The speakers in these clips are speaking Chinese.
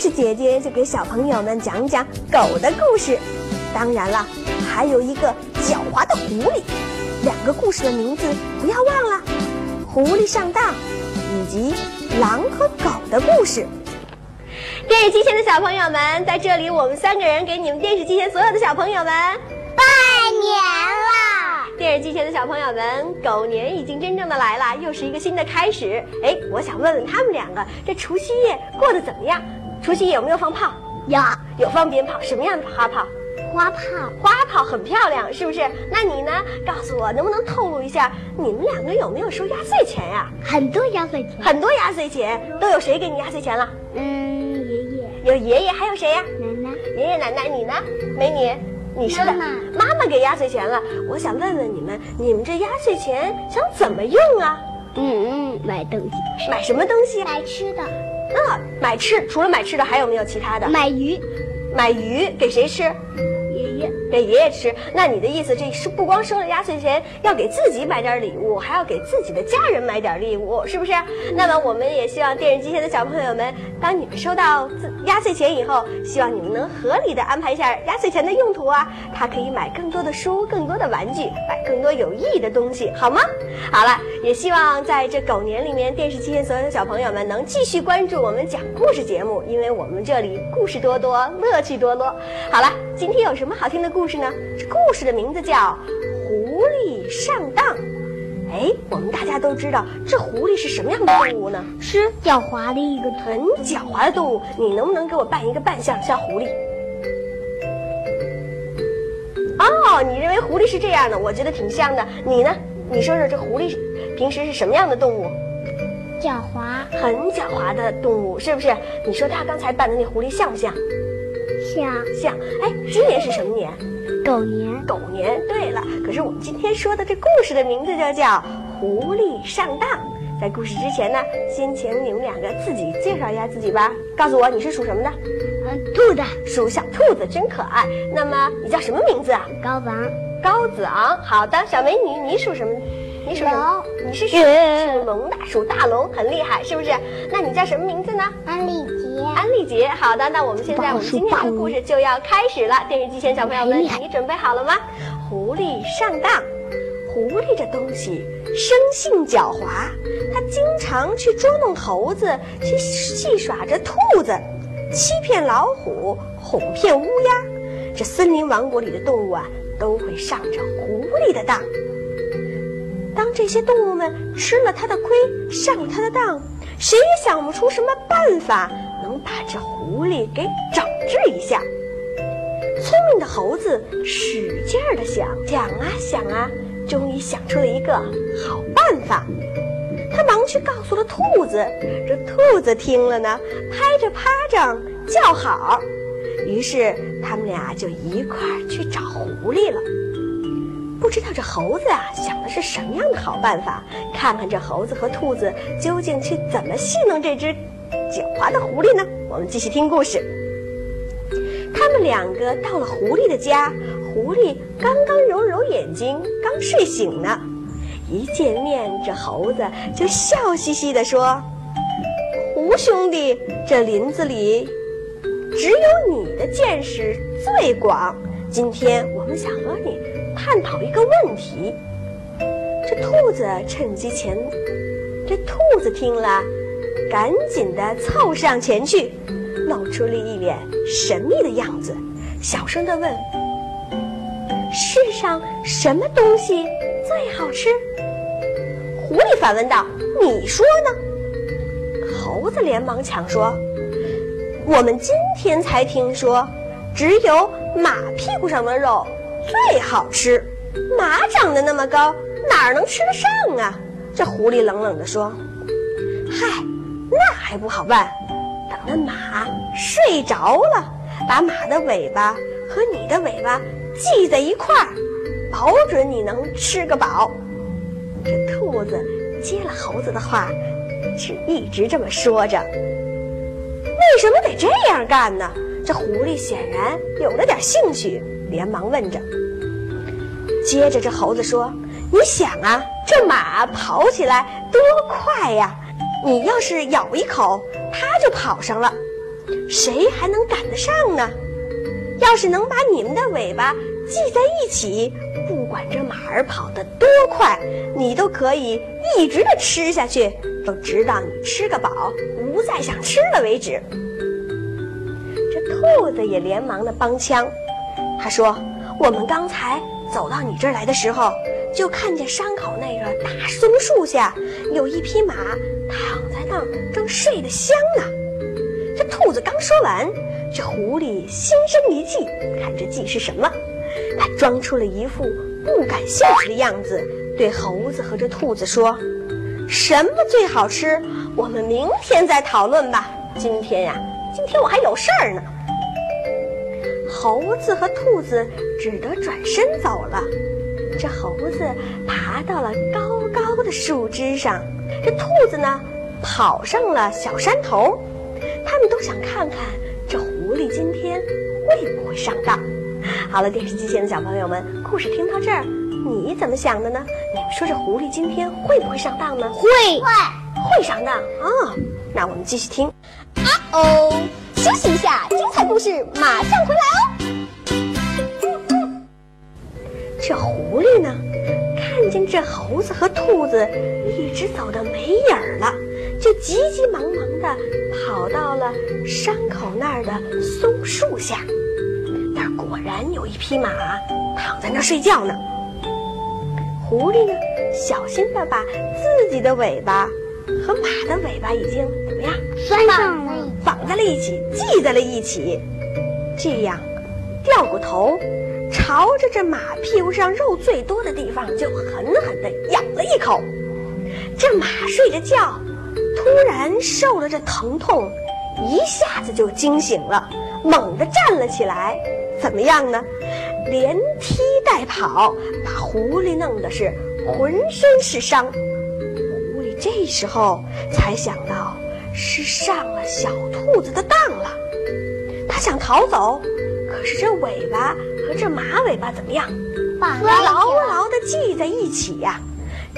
是，姐姐就给小朋友们讲讲狗的故事。当然了，还有一个狡猾的狐狸。两个故事的名字不要忘了：狐狸上当，以及狼和狗的故事。电视机前的小朋友们，在这里我们三个人给你们电视机前所有的小朋友们拜年啦！电视机前的小朋友们，狗年已经真正的来了，又是一个新的开始。哎，我想问问他们两个，这除夕夜过得怎么样？除夕夜有没有放炮？有有放鞭炮，什么样的花炮？花炮，花炮很漂亮，是不是？那你呢？告诉我，能不能透露一下，你们两个有没有收压岁钱呀？很多压岁钱，很多压岁钱，都有谁给你压岁钱了？嗯，爷爷，有爷爷，还有谁呀？奶奶，爷爷奶奶，你呢？美女，你说的妈妈妈妈给压岁钱了。我想问问你们，你们这压岁钱想怎么用啊？嗯，买东西，买什么东西？买吃的，啊，买吃，除了买吃的，还有没有其他的？买鱼，买鱼给谁吃？给爷爷吃。那你的意思，这是不光收了压岁钱，要给自己买点礼物，还要给自己的家人买点礼物，是不是？那么我们也希望电视机前的小朋友们，当你们收到压岁钱以后，希望你们能合理的安排一下压岁钱的用途啊。它可以买更多的书、更多的玩具，买更多有意义的东西，好吗？好了，也希望在这狗年里面，电视机前所有的小朋友们能继续关注我们讲故事节目，因为我们这里故事多多，乐趣多多。好了，今天有什么好听的故事呢？这故事的名字叫《狐狸上当》。哎，我们大家都知道，这狐狸是什么样的动物呢？是狡猾的一个很狡猾的动物。你能不能给我扮一个扮相，像狐狸？哦，你认为狐狸是这样的？我觉得挺像的。你呢？你说说这狐狸平时是什么样的动物？狡猾，很狡猾的动物，是不是？你说他刚才扮的那狐狸像不像？像像。哎，今年是什么年？狗年，狗年。对了，可是我们今天说的这故事的名字就叫《狐狸上当》。在故事之前呢，先请你们两个自己介绍一下自己吧。告诉我你是属什么的？嗯，兔子，属小兔子，真可爱。那么你叫什么名字啊？高昂，高子昂。好的，小美女，你属什么？你属什么龙？你是属龙的，属大龙，很厉害，是不是？那你叫什么名字呢？安利杰，安利姐，好的，那我们现在我们今天的故事就要开始了。电视机前小朋友们，你准备好了吗？狐狸上当，狐狸这东西生性狡猾，它经常去捉弄猴子，去戏耍着兔子，欺骗老虎，哄骗乌鸦。这森林王国里的动物啊，都会上着狐狸的当。当这些动物们吃了它的亏，上了它的当，谁也想不出什么办法能把这狐狸给整治一下。聪明的猴子使劲儿的想，想啊想啊，终于想出了一个好办法。他忙去告诉了兔子，这兔子听了呢，拍着巴掌叫好。于是他们俩就一块儿去找狐狸了。不知道这猴子啊想的是什么样的好办法？看看这猴子和兔子究竟去怎么戏弄这只狡猾的狐狸呢？我们继续听故事。他们两个到了狐狸的家，狐狸刚刚揉揉眼睛，刚睡醒呢。一见面，这猴子就笑嘻嘻地说：“胡兄弟，这林子里只有你的见识最广。今天我们想和你探讨一个问题。”这兔子趁机前，这兔子听了，赶紧的凑上前去，露出了一脸神秘的样子，小声的问：“世上什么东西最好吃？”狐狸反问道：“你说呢？”猴子连忙抢说：“我们今天才听说，只有马屁股上的肉最好吃。马长得那么高，哪儿能吃得上啊？”这狐狸冷冷地说：“嗨，那还不好办，等那马睡着了，把马的尾巴和你的尾巴系在一块儿，保准你能吃个饱。”这兔子接了猴子的话，是一直这么说着。为什么得这样干呢？这狐狸显然有了点兴趣，连忙问着。接着这猴子说：“你想啊，这马跑起来多快呀！你要是咬一口，它就跑上了，谁还能赶得上呢？要是能把你们的尾巴系在一起，不管这马儿跑得多快，你都可以一直的吃下去，直到你吃个饱，不再想吃了为止。这兔子也连忙的帮腔，他说：“我们刚才走到你这儿来的时候，就看见山口那个大松树下有一匹马躺在那儿，正睡得香呢。”这兔子刚说完。这狐狸心生一计，看这计是什么？他装出了一副不感兴趣的样子，对猴子和这兔子说：“什么最好吃？我们明天再讨论吧。今天呀，今天我还有事儿呢。”猴子和兔子只得转身走了。这猴子爬到了高高的树枝上，这兔子呢，跑上了小山头。他们都想看看这。狐狸今天会不会上当？好了，电视机前的小朋友们，故事听到这儿，你怎么想的呢？你们说这狐狸今天会不会上当呢？会会会上当啊！那我们继续听。啊哦，休息一下，精彩故事马上回来哦。这狐狸呢，看见这猴子和兔子一直走的没影儿了。就急急忙忙地跑到了山口那儿的松树下，那儿果然有一匹马躺在那儿睡觉呢。狐狸呢，小心地把自己的尾巴和马的尾巴已经怎么样拴上了，绑在了一起，系在了一起。这样，掉过头，朝着这马屁股上肉最多的地方就狠狠地咬了一口。这马睡着觉。突然受了这疼痛，一下子就惊醒了，猛地站了起来。怎么样呢？连踢带跑，把狐狸弄得是浑身是伤。狐狸这时候才想到是上了小兔子的当了，他想逃走，可是这尾巴和这马尾巴怎么样？绑牢牢地系在一起呀。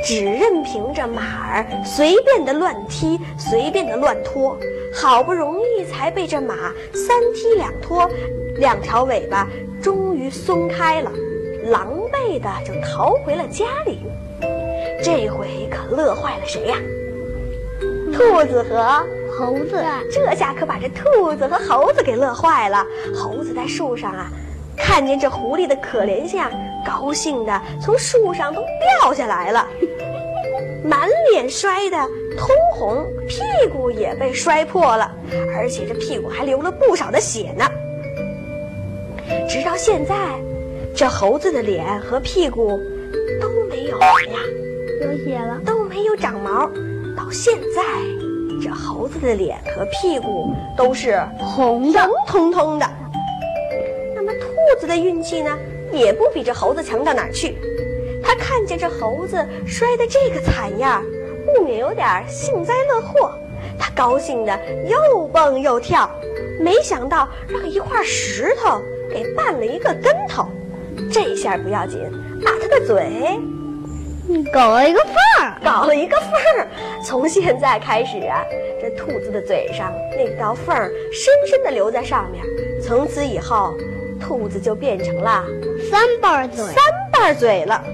只任凭着马儿随便的乱踢，随便的乱拖，好不容易才被这马三踢两拖，两条尾巴终于松开了，狼狈的就逃回了家里。这回可乐坏了谁呀？兔子和猴子。这下可把这兔子和猴子给乐坏了。猴子在树上啊。看见这狐狸的可怜相，高兴的从树上都掉下来了，满脸摔得通红，屁股也被摔破了，而且这屁股还流了不少的血呢。直到现在，这猴子的脸和屁股都没有了呀，有血了，都没有长毛。到现在，这猴子的脸和屁股都是红的，红彤彤的。那么兔子的运气呢，也不比这猴子强到哪儿去。他看见这猴子摔得这个惨样，不免有点幸灾乐祸。他高兴的又蹦又跳，没想到让一块石头给绊了一个跟头。这下不要紧，把他的嘴搞了一个缝儿，搞了一个缝儿。从现在开始啊，这兔子的嘴上那道缝儿深深的留在上面。从此以后。兔子就变成了三瓣嘴，三瓣嘴了。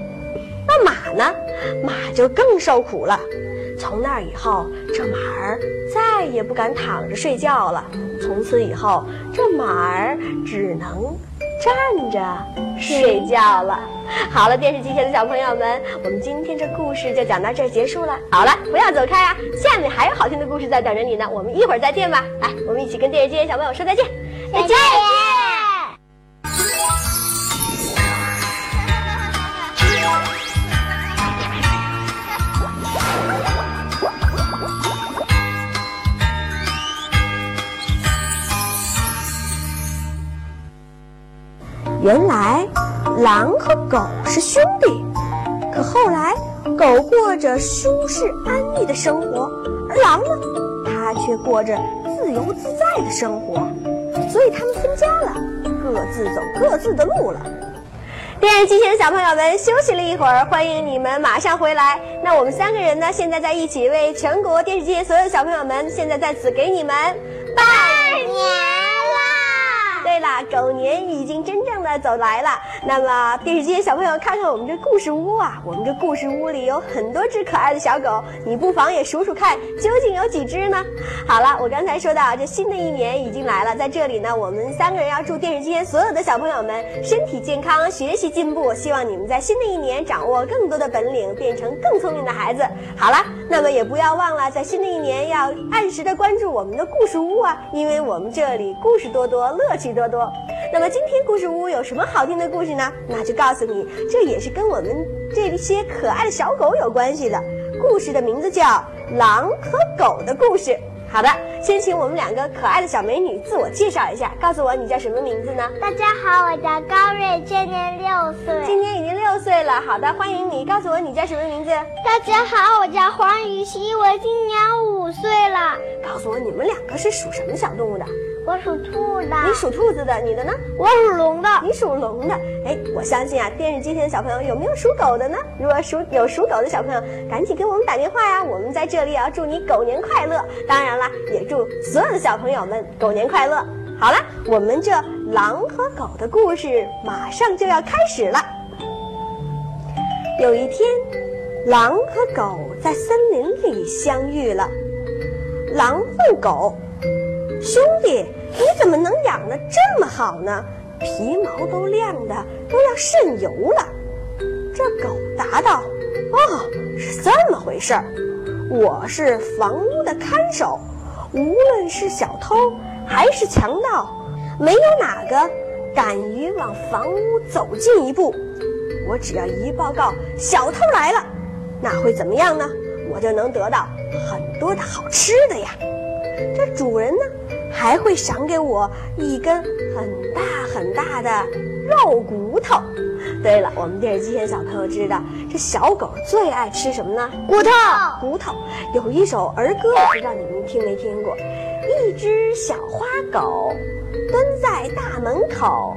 马呢？马就更受苦了。从那以后，这马儿再也不敢躺着睡觉了。从此以后，这马儿只能站着睡觉了。好了，电视机前的小朋友们，我们今天这故事就讲到这儿结束了。好了，不要走开啊，下面还有好听的故事在等着你呢。我们一会儿再见吧。来，我们一起跟电视机前小朋友说再见，再见。原来，狼和狗是兄弟，可后来狗过着舒适安逸的生活，而狼呢，它却过着自由自在的生活，所以他们分家了，各自走各自的路了。电视机前的小朋友们休息了一会儿，欢迎你们马上回来。那我们三个人呢，现在在一起为全国电视机前所有小朋友们，现在在此给你们拜年。对了，狗年已经真正的走来了。那么电视机前小朋友，看看我们这故事屋啊，我们这故事屋里有很多只可爱的小狗，你不妨也数数看，究竟有几只呢？好了，我刚才说到这新的一年已经来了，在这里呢，我们三个人要祝电视机前所有的小朋友们身体健康，学习进步。希望你们在新的一年掌握更多的本领，变成更聪明的孩子。好了，那么也不要忘了，在新的一年要按时的关注我们的故事屋啊，因为我们这里故事多多，乐趣。多，那么今天故事屋有什么好听的故事呢？那就告诉你，这也是跟我们这些可爱的小狗有关系的。故事的名字叫《狼和狗的故事》。好的，先请我们两个可爱的小美女自我介绍一下，告诉我你叫什么名字呢？大家好，我叫高瑞，今年六岁。今年已经六岁了。好的，欢迎你，告诉我你叫什么名字？大家好，我叫黄雨熙，我今年五岁了。告诉我你们两个是属什么小动物的？我属兔的，你属兔子的，你的呢？我属龙的，你属龙的。哎，我相信啊，电视机前的小朋友有没有属狗的呢？如果属有属狗的小朋友，赶紧给我们打电话呀！我们在这里要祝你狗年快乐。当然了，也祝所有的小朋友们狗年快乐。好了，我们这狼和狗的故事马上就要开始了。有一天，狼和狗在森林里相遇了。狼问狗。兄弟，你怎么能养得这么好呢？皮毛都亮的都要渗油了。这狗答道：“哦，是这么回事儿。我是房屋的看守，无论是小偷还是强盗，没有哪个敢于往房屋走近一步。我只要一报告小偷来了，那会怎么样呢？我就能得到很多的好吃的呀。这主人呢？”还会赏给我一根很大很大的肉骨头。对了，我们电视机前小朋友知道，这小狗最爱吃什么呢？骨头。骨头。有一首儿歌，不知道你们听没听过？一只小花狗蹲在大门口，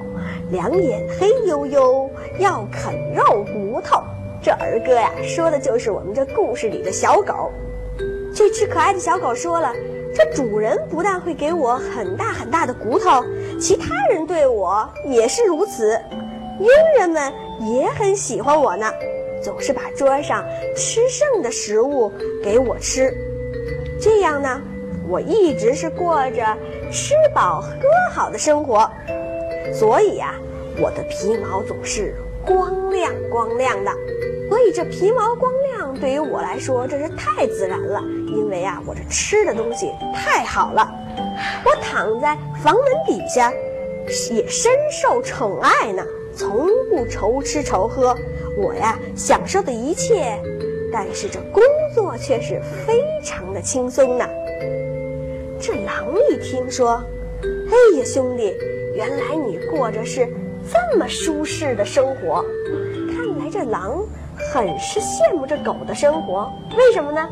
两眼黑黝黝，要啃肉骨头。这儿歌呀，说的就是我们这故事里的小狗。这只可爱的小狗说了。这主人不但会给我很大很大的骨头，其他人对我也是如此。佣人们也很喜欢我呢，总是把桌上吃剩的食物给我吃。这样呢，我一直是过着吃饱喝好的生活。所以呀，我的皮毛总是光亮光亮的。所以这皮毛光亮对于我来说，这是太自然了。因为啊，我这吃的东西太好了，我躺在房门底下，也深受宠爱呢，从不愁吃愁喝。我呀，享受的一切，但是这工作却是非常的轻松呢。这狼一听说，哎呀，兄弟，原来你过着是这么舒适的生活，看来这狼。很是羡慕这狗的生活，为什么呢？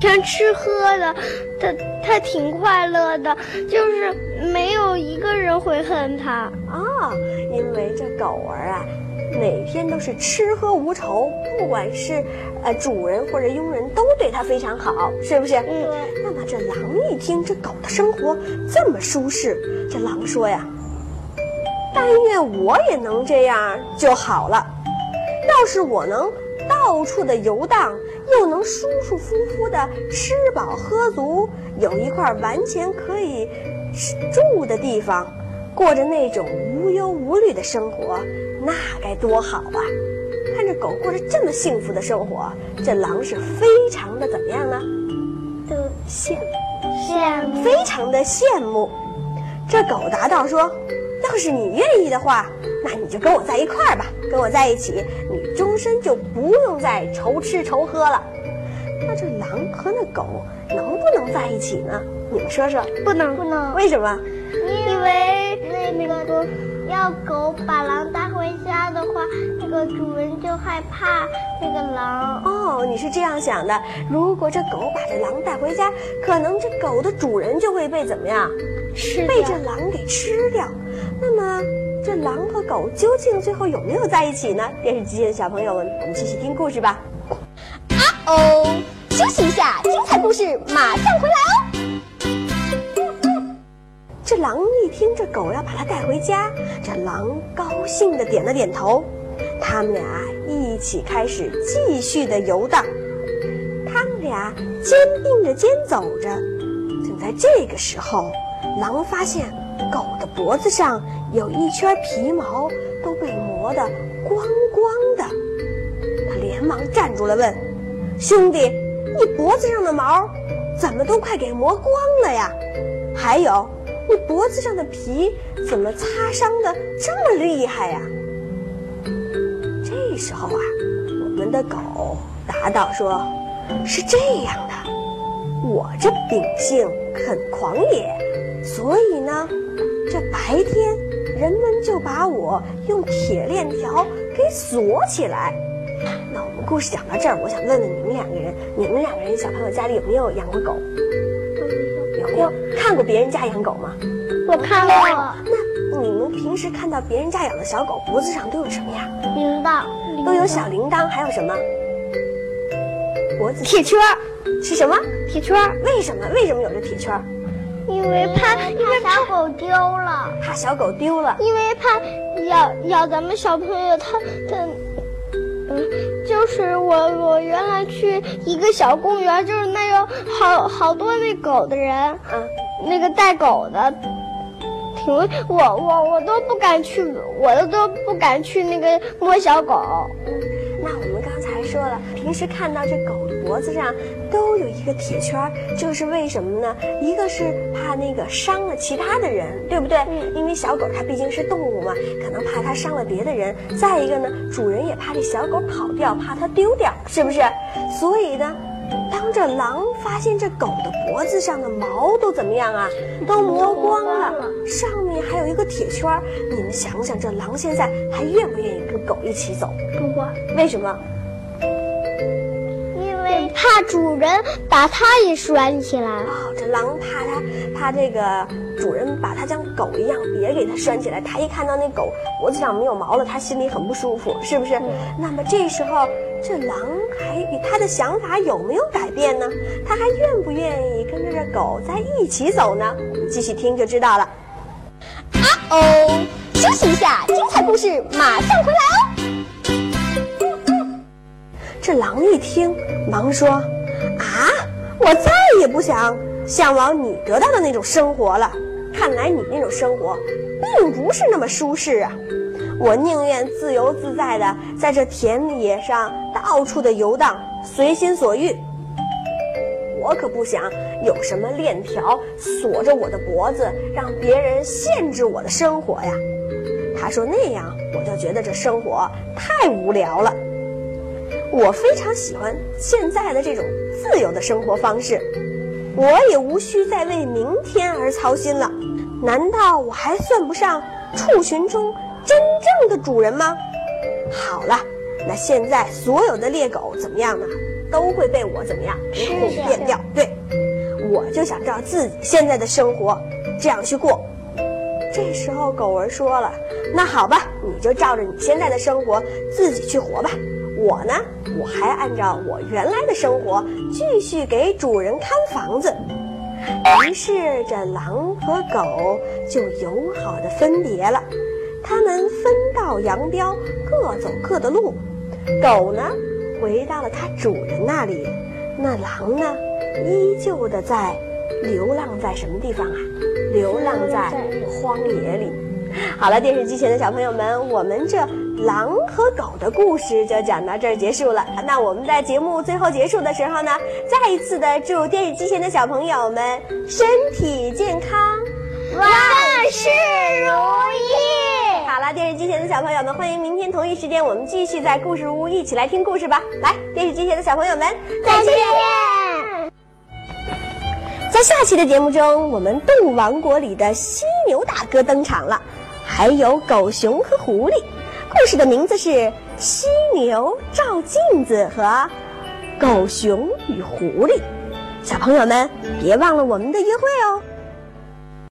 全吃喝的，它它挺快乐的，就是没有一个人会恨它啊。因为这狗儿啊，每天都是吃喝无愁，不管是呃主人或者佣人都对它非常好，是不是？嗯。那么这狼一听这狗的生活这么舒适，这狼说呀：“但愿我也能这样就好了。要是我能。”到处的游荡，又能舒舒服服的吃饱喝足，有一块完全可以住的地方，过着那种无忧无虑的生活，那该多好啊！看着狗过着这么幸福的生活，这狼是非常的怎么样呢？的羡羡慕，非常的羡慕。这狗答道说。要是你愿意的话，那你就跟我在一块儿吧，跟我在一起，你终身就不用再愁吃愁喝了。那这狼和那狗能不能在一起呢？你们说说，不能，不能。为什么？因为那个要狗把狼带回家的话，那个主人就害怕那个狼。哦，你是这样想的？如果这狗把这狼带回家，可能这狗的主人就会被怎么样？吃被这狼给吃掉。那么，这狼和狗究竟最后有没有在一起呢？电视机前的小朋友们，我们继续听故事吧。啊哦，休息一下，精彩故事马上回来哦。这狼一听这狗要把它带回家，这狼高兴的点了点头。他们俩一起开始继续的游荡。他们俩肩并着肩走着。正在这个时候，狼发现狗的脖子上有一圈皮毛都被磨得光光的。他连忙站住了，问：“兄弟，你脖子上的毛怎么都快给磨光了呀？还有。”你脖子上的皮怎么擦伤的这么厉害呀？这时候啊，我们的狗答道：“说，是这样的，我这秉性很狂野，所以呢，这白天人们就把我用铁链条给锁起来。那我们故事讲到这儿，我想问问你们两个人，你们两个人小朋友家里有没有养过狗？”有没有看过别人家养狗吗？我看过。那你们平时看到别人家养的小狗脖子上都有什么呀？铃铛，都有小铃铛，还有什么？脖子铁圈是什么？铁圈为什么？为什么有这铁圈因为怕，因为怕小狗丢了。怕小狗丢了。因为怕咬咬咱们小朋友，他他。嗯，就是我，我原来去一个小公园，就是那有好好多那狗的人，嗯，那个带狗的，挺我我我都不敢去，我都都不敢去那个摸小狗。那我们刚才说了，平时看到这狗的脖子上都有一个铁圈，就是为什么呢？一个是怕那个伤了其他的人，对不对？嗯。因为小狗它毕竟是动物嘛，可能怕它伤了别的人。再一个呢，主人也怕这小狗跑掉，怕它丢掉，是不是？所以呢，当这狼发现这狗的脖子上的毛都怎么样啊？都磨光了，上一个铁圈。你们想想，这狼现在还愿不愿意跟狗一起走？不过，为什么？因为怕主人把它也拴起来。哦，这狼怕它，怕这个主人把它像狗一样别给它拴起来。它一看到那狗脖子上没有毛了，它心里很不舒服，是不是？那么这时候，这狼还他的想法有没有改变呢？他还愿不愿意跟着这狗在一起走呢？我们继续听就知道了。哦，休息一下，精彩故事马上回来哦。这狼一听，忙说：“啊，我再也不想向往你得到的那种生活了。看来你那种生活，并不是那么舒适啊！我宁愿自由自在的在这田野上到处的游荡，随心所欲。我可不想有什么链条锁着我的脖子，让别人限制我的生活呀。”他说：“那样我就觉得这生活太无聊了。”我非常喜欢现在的这种自由的生活方式，我也无需再为明天而操心了。难道我还算不上畜群中真正的主人吗？好了，那现在所有的猎狗怎么样呢？都会被我怎么样哄骗掉？对，我就想照自己现在的生活这样去过。这时候狗儿说了：“那好吧，你就照着你现在的生活自己去活吧。”我呢，我还按照我原来的生活继续给主人看房子。于是这狼和狗就友好的分别了，他们分道扬镳，各走各的路。狗呢，回到了它主人那里；那狼呢，依旧的在流浪在什么地方啊？流浪在荒野里。好了，电视机前的小朋友们，我们这。狼和狗的故事就讲到这儿结束了。那我们在节目最后结束的时候呢，再一次的祝电视机前的小朋友们身体健康，万事如意。好了，电视机前的小朋友们，欢迎明天同一时间我们继续在故事屋一起来听故事吧。来，电视机前的小朋友们，再见。在下期的节目中，我们动物王国里的犀牛大哥登场了，还有狗熊和狐狸。故事的名字是《犀牛照镜子和狗熊与狐狸。小朋友们，别忘了我们的约会哦。